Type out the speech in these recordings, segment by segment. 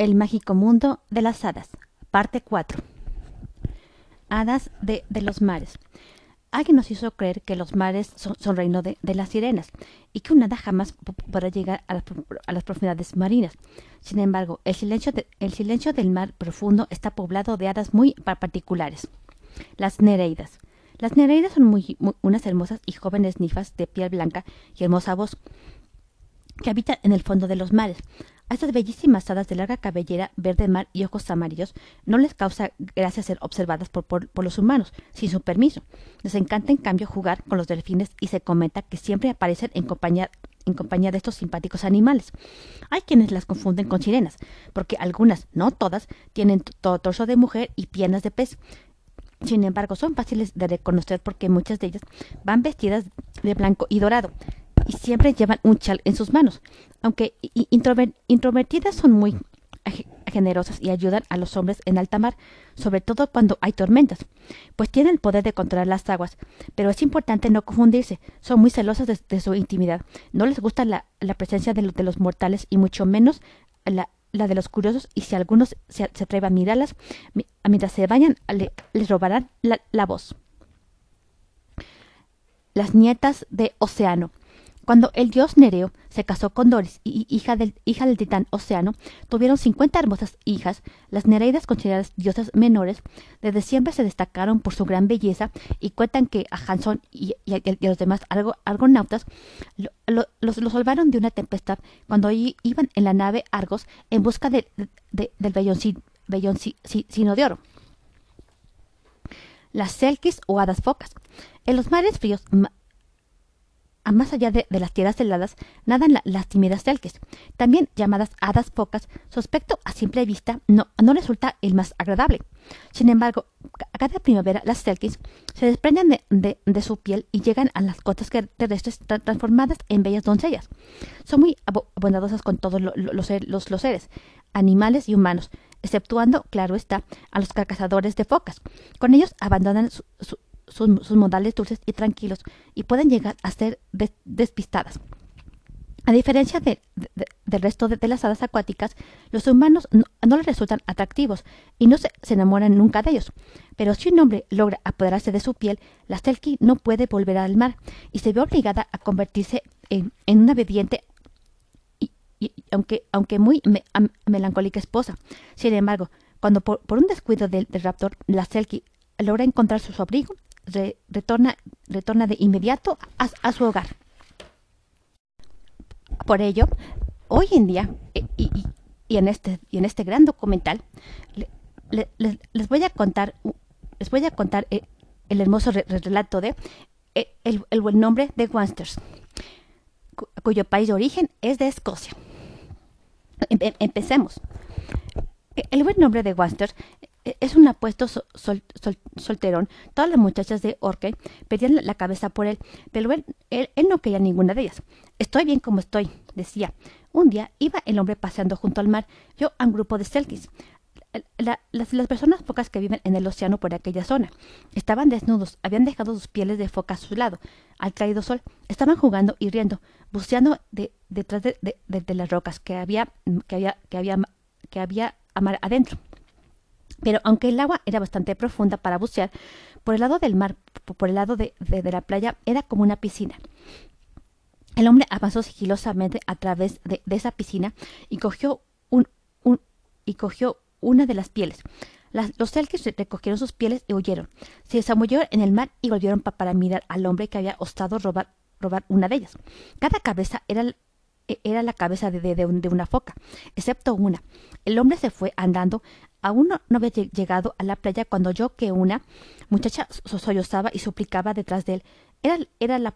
El mágico mundo de las hadas, parte 4. Hadas de, los mares. Alguien nos hizo creer que los mares son, reino de, las sirenas y que un hada jamás podrá llegar a las, profundidades marinas. Sin embargo, el silencio, de, el silencio del mar profundo está poblado de hadas muy particulares. Las nereidas. Las nereidas son unas hermosas y jóvenes nifas de piel blanca y hermosa voz que habitan en el fondo de los mares. A estas bellísimas hadas de larga cabellera, verde mar y ojos amarillos no les causa gracia ser observadas por, por, por, los humanos, sin su permiso. Les encanta, en cambio, jugar con los delfines y se comenta que siempre aparecen en compañía, en compañía de estos simpáticos animales. Hay quienes las confunden con sirenas, porque algunas, no todas, tienen todo torso de mujer y piernas de pez. Sin embargo, son fáciles de reconocer porque muchas de ellas van vestidas de blanco y dorado y siempre llevan un chal en sus manos. Aunque introvertidas son muy generosas y ayudan a los hombres en alta mar, sobre todo cuando hay tormentas, pues tienen el poder de controlar las aguas. Pero es importante no confundirse, son muy celosas de, su intimidad. No les gusta la, presencia de, de, los mortales y mucho menos la, de los curiosos, y si algunos se, se atreven a mirarlas, mientras se le, les robarán la, la voz. Las nietas de Océano. Cuando el dios Nereo se casó con Doris, hija del, hija del titán Océano, tuvieron 50 hermosas hijas. Las Nereidas, consideradas diosas menores, desde siempre se destacaron por su gran belleza y cuentan que a Hanson y, a, los demás argonautas lo, lo, los, los, salvaron de una tempestad cuando iban en la nave Argos en busca de, de, del velloncino de oro. Las selkis o hadas focas. En los mares fríos a más allá de, de, las tierras heladas nadan la, las tímidas selkis, también llamadas hadas focas. Su aspecto a simple vista no, no resulta el más agradable. Sin embargo, cada primavera las selkis se desprenden de, de, su piel y llegan a las costas terrestres tra transformadas en bellas doncellas. Son muy bondadosas con todos lo, los, los, seres, animales y humanos, exceptuando, claro está, a los cazadores de focas. Con ellos abandonan su sus, modales dulces y tranquilos y pueden llegar a ser des, despistadas. A diferencia de, de, del resto de, las hadas acuáticas, los humanos no, les resultan atractivos y no se, enamoran nunca de ellos. Pero si un hombre logra apoderarse de su piel, la Selkie no puede volver al mar y se ve obligada a convertirse en, una obediente y, aunque, aunque muy melancólica esposa. Sin embargo, cuando por, un descuido del, del raptor, la Selkie logra encontrar su abrigo, re, retorna, retorna de inmediato a, su hogar. Por ello, hoy en día, y, y, en, este, en este gran documental, le, le, les, voy a contar, les voy a contar el, el hermoso re, relato de el, el, buen nombre de Wansters, cuyo país de origen es de Escocia. Empecemos. El buen nombre de Wansters es un apuesto sol, sol, sol, solterón. Todas las muchachas de Orkney pedían la, cabeza por él, pero él, él, no quería ninguna de ellas. Estoy bien como estoy, decía. Un día iba el hombre paseando junto al mar, vio a un grupo de selkies. La, las, personas pocas que viven en el océano por aquella zona. Estaban desnudos, habían dejado sus pieles de foca a su lado, al caído sol. Estaban jugando y riendo, buceando de, detrás de, de, de, las rocas que había, que había, que había, que había a mar adentro. Pero aunque el agua era bastante profunda para bucear, por el lado del mar, por el lado de, de, la playa, era como una piscina. El hombre avanzó sigilosamente a través de, esa piscina y cogió, un, un, y cogió una de las pieles. Las, los selkies recogieron sus pieles y huyeron. Se zambullieron en el mar y volvieron pa para mirar al hombre que había ostado robar, robar una de ellas. Cada cabeza era, era la cabeza de, de, de, una foca, excepto una. El hombre se fue andando Aún no, había llegado a la playa cuando oyó que una muchacha sollozaba y suplicaba detrás de él. Era, era la,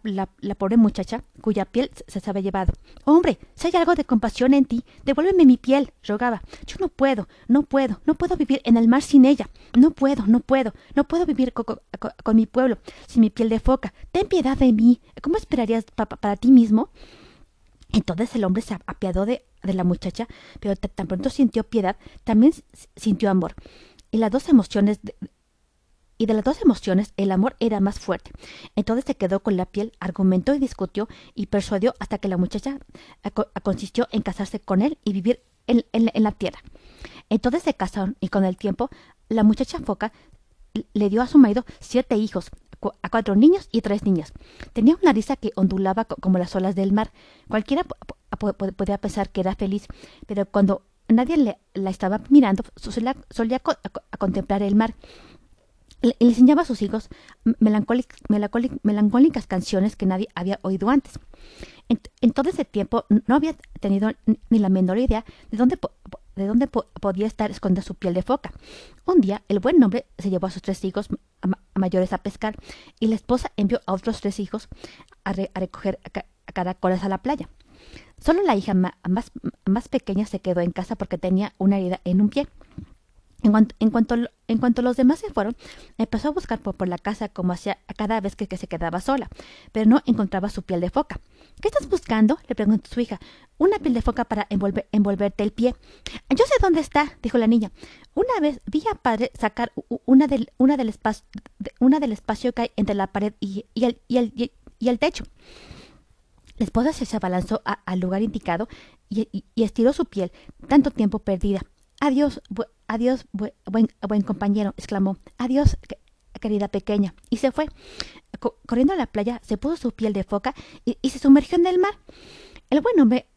pobre muchacha cuya piel se, había llevado. Hombre, si hay algo de compasión en ti, devuélveme mi piel, rogaba. Yo no puedo, no puedo, no puedo vivir en el mar sin ella. No puedo, no puedo, no puedo vivir con, mi pueblo sin mi piel de foca. Ten piedad de mí. ¿Cómo esperarías pa, para ti mismo? Entonces el hombre se apiadó de, de la muchacha, pero tan pronto sintió piedad, también sintió amor. Y las dos emociones de, y de las dos emociones el amor era más fuerte. Entonces se quedó con la piel, argumentó y discutió y persuadió hasta que la muchacha consistió en casarse con él y vivir en, en, la tierra. Entonces se casaron y con el tiempo la muchacha foca le dio a su marido siete hijos, a cuatro niños y tres niñas. Tenía una risa que ondulaba como las olas del mar. Cualquiera podía pensar que era feliz, pero cuando nadie le, la estaba mirando, solía, a contemplar el mar. Le, enseñaba a sus hijos melancólicas, canciones que nadie había oído antes. En, todo ese tiempo no había tenido ni la menor idea de dónde, de dónde podía estar escondida su piel de foca. Un día, el buen hombre se llevó a sus tres hijos mayores a pescar y la esposa envió a otros tres hijos a, recoger caracoles a la playa. Solo la hija más, más pequeña se quedó en casa porque tenía una herida en un pie. En cuanto, los demás se fueron, empezó a buscar por, la casa como hacía cada vez que, se quedaba sola, pero no encontraba su piel de foca. ¿Qué estás buscando? le preguntó su hija. Una piel de foca para envolver, envolverte el pie. Yo sé dónde está, dijo la niña. Una vez vi a padre sacar una del, una del, espacio, que hay entre la pared y, el, y el techo. Esposa se abalanzó al lugar indicado y, estiró su piel, tanto tiempo perdida. Adiós, adiós, buen, buen compañero, exclamó. Adiós, querida pequeña. Y se fue. corriendo a la playa, se puso su piel de foca y, se sumergió en el mar. El buen hombre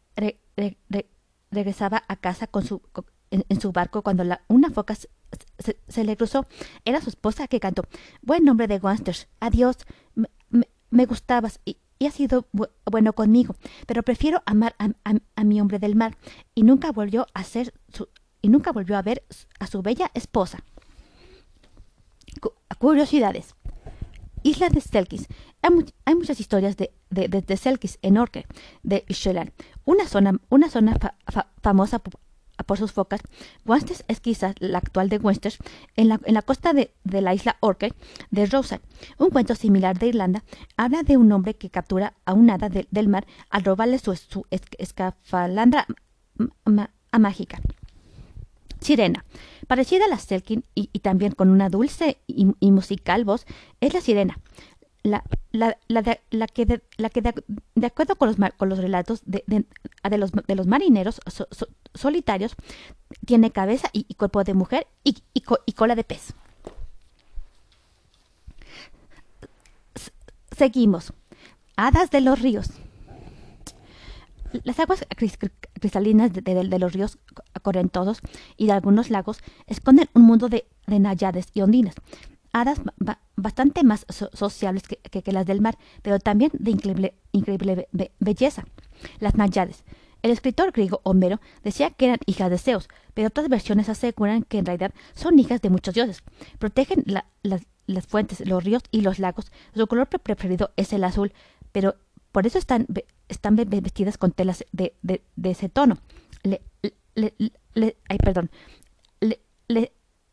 regresaba a casa con su, en, su barco cuando una foca se, le cruzó. Era su esposa que cantó. Buen hombre de Wansters. Adiós. Me, gustabas y ha sido bueno conmigo, pero prefiero amar a, mi hombre del mar y nunca volvió a ser su, y nunca volvió a ver a su bella esposa. curiosidades. Isla de Selkis. Hay, muchas historias de, de, Selkis en Orke, de Shetland, una zona, una zona famosa por sus focas, Wansters es quizás la actual de Wansters, en la, en la costa de, de, la isla Orkney de Rosa. Un cuento similar de Irlanda habla de un hombre que captura a un hada del mar al robarle su, su escafalandra mágica. Sirena. Parecida a la Selkin y, también con una dulce y, musical voz, es la sirena. La, la, de, que, de, la que de, acuerdo con los, con los relatos de, de, los, de los marineros solitarios, tiene cabeza y, cuerpo de mujer y, cola de pez. seguimos. Hadas de los ríos. Las aguas cristalinas de, los ríos correntosos y de algunos lagos esconden un mundo de, nayades y ondinas, hadas bastante más sociables que, las del mar, pero también de increíble, increíble belleza. Las nayades, el escritor griego Homero decía que eran hijas de Zeus, pero otras versiones aseguran que en realidad son hijas de muchos dioses. Protegen las, fuentes, los ríos y los lagos. Su color preferido es el azul, pero por eso están, están vestidas con telas de, ese tono. ay, perdón.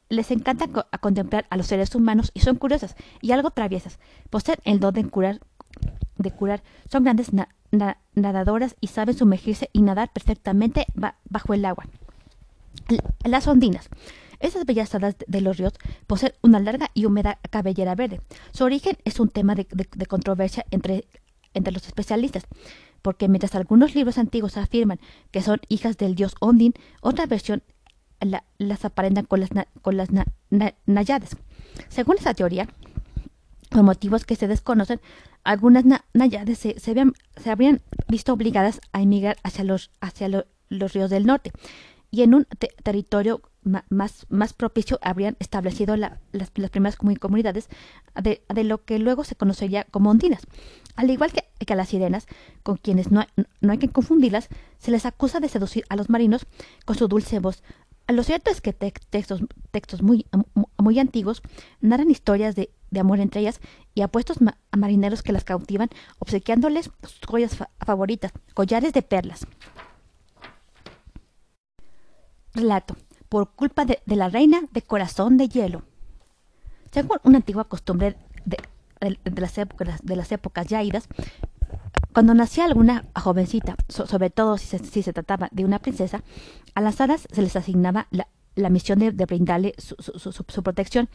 Les encanta contemplar a los seres humanos y son curiosas y algo traviesas. Poseen el don de curar, de curar. Son grandes nadadoras y saben sumergirse y nadar perfectamente bajo el agua. Las ondinas. Esas bellas hadas de los ríos poseen una larga y húmeda cabellera verde. Su origen es un tema de, controversia entre, entre los especialistas, porque mientras algunos libros antiguos afirman que son hijas del dios Ondin, otra versión las aparentan con las, con las Nayades. Según esa teoría, por motivos que se desconocen, algunas nayades se, se, habrían visto obligadas a emigrar hacia los, hacia los ríos del norte y en un territorio más, más propicio habrían establecido las, primeras comunidades de, de, lo que luego se conocería como ondinas. Al igual que, que a las sirenas, con quienes no, no hay que confundirlas, se les acusa de seducir a los marinos con su dulce voz, lo cierto es que textos, textos muy, muy antiguos narran historias de, amor entre ellas y apuestos a marineros que las cautivan, obsequiándoles sus joyas favoritas, collares de perlas. Relato. Por culpa de, la reina de corazón de hielo. Según una antigua costumbre de, las, épocas, de las épocas ya idas, cuando nacía alguna jovencita, sobre todo si se, trataba de una princesa, a las hadas se les asignaba la, misión de, brindarle su, protección.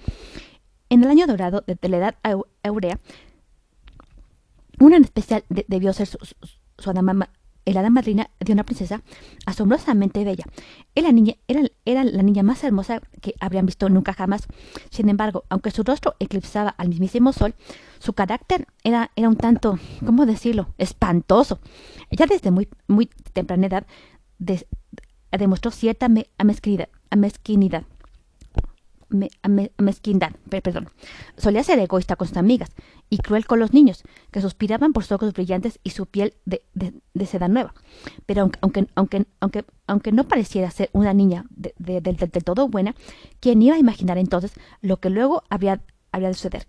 En el año dorado de, la edad aurea, una en especial debió ser su, el hada madrina de una princesa asombrosamente bella. Era la, niña, era, la niña más hermosa que habrían visto nunca jamás. Sin embargo, aunque su rostro eclipsaba al mismísimo sol, su carácter era, un tanto, ¿cómo decirlo?, espantoso. Ella desde muy, muy temprana edad demostró cierta amezquinidad me, mezquindad, perdón. Solía ser egoísta con sus amigas y cruel con los niños, que suspiraban por sus ojos brillantes y su piel de, de, seda nueva. Pero aunque, aunque, aunque, aunque no pareciera ser una niña del de, todo buena, ¿quién iba a imaginar entonces lo que luego habría, habría de suceder?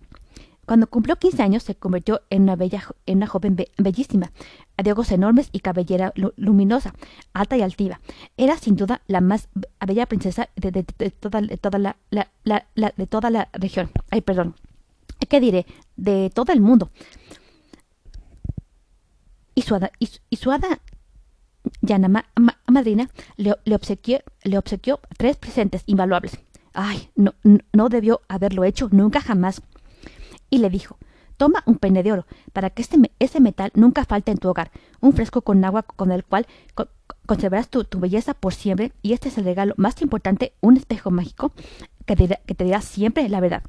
Cuando cumplió 15 años se convirtió en una, bella, en una joven bellísima, de ojos enormes y cabellera luminosa, alta y altiva. Era sin duda la más bella princesa de, toda, toda la, de toda la región. Ay, perdón. ¿Qué diré? De todo el mundo. Y su hada, y, Madrina le, le, obsequió, le obsequió tres presentes invaluables. Ay, no, no debió haberlo hecho nunca jamás y le dijo Toma un peine de oro, para que este, ese metal nunca falte en tu hogar, un fresco con agua con el cual conservarás tu, belleza por siempre, y este es el regalo más importante, un espejo mágico que te, que te dirá siempre la verdad.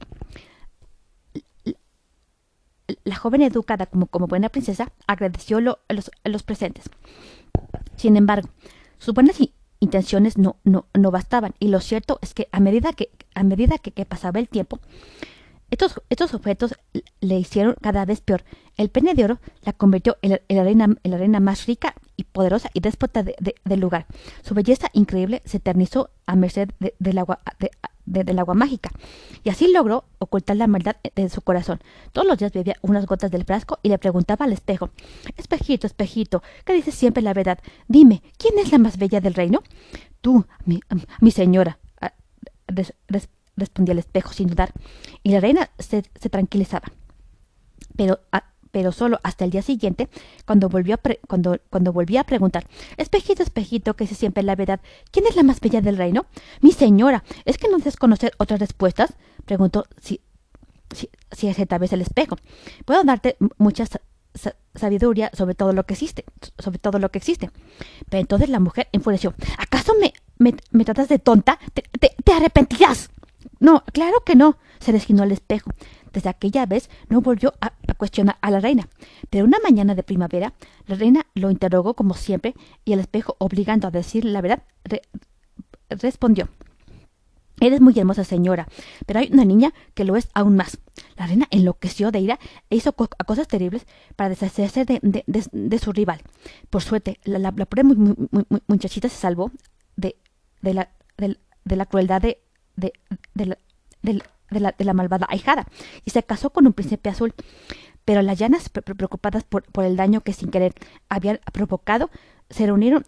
La joven educada como, como buena princesa agradeció los, los, presentes. Sin embargo, sus buenas intenciones no, no, no bastaban, y lo cierto es que a medida que, a medida que pasaba el tiempo, estos, estos objetos le hicieron cada vez peor. El pene de oro la convirtió en la, reina, en la reina más rica y poderosa y déspota del lugar. Su belleza increíble se eternizó a merced del agua, del agua mágica, y así logró ocultar la maldad de su corazón. Todos los días bebía unas gotas del frasco y le preguntaba al espejo Espejito, espejito, que dices siempre la verdad. Dime, ¿quién es la más bella del reino? Tú, mi, mi señora. Respondía el espejo sin dudar, y la reina se, tranquilizaba. Pero, pero solo hasta el día siguiente, cuando volvió, a cuando, cuando volvía a preguntar, Espejito, espejito, que se siempre la verdad, ¿quién es la más bella del reino? Mi señora, ¿es que no deseas conocer otras respuestas? Preguntó si, si, si es tal vez el espejo. Puedo darte mucha sabiduría sobre todo lo que existe, sobre todo lo que existe. Pero entonces la mujer enfureció. ¿Acaso me, me, tratas de tonta? te arrepentirás. No, claro que no, se desquinó al espejo. Desde aquella vez no volvió a, cuestionar a la reina. Pero una mañana de primavera, la reina lo interrogó como siempre y el espejo, obligando a decir la verdad, respondió. Eres muy hermosa señora, pero hay una niña que lo es aún más. La reina enloqueció de ira e hizo cosas terribles para deshacerse de, su rival. Por suerte, la, la, pobre muchachita se salvó la, de la crueldad de, de, de, la, de, la, malvada ahijada y se casó con un príncipe azul. Pero las llanas, preocupadas por, por el daño que sin querer habían provocado, se reunieron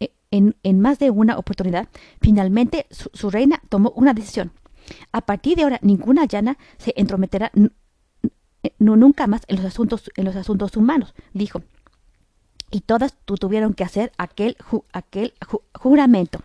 e, en, en, más de una oportunidad. Finalmente, su, reina tomó una decisión. A partir de ahora, ninguna llana se entrometerá nunca más en los asuntos, en los asuntos humanos, dijo. Y todas tuvieron que hacer aquel, aquel juramento.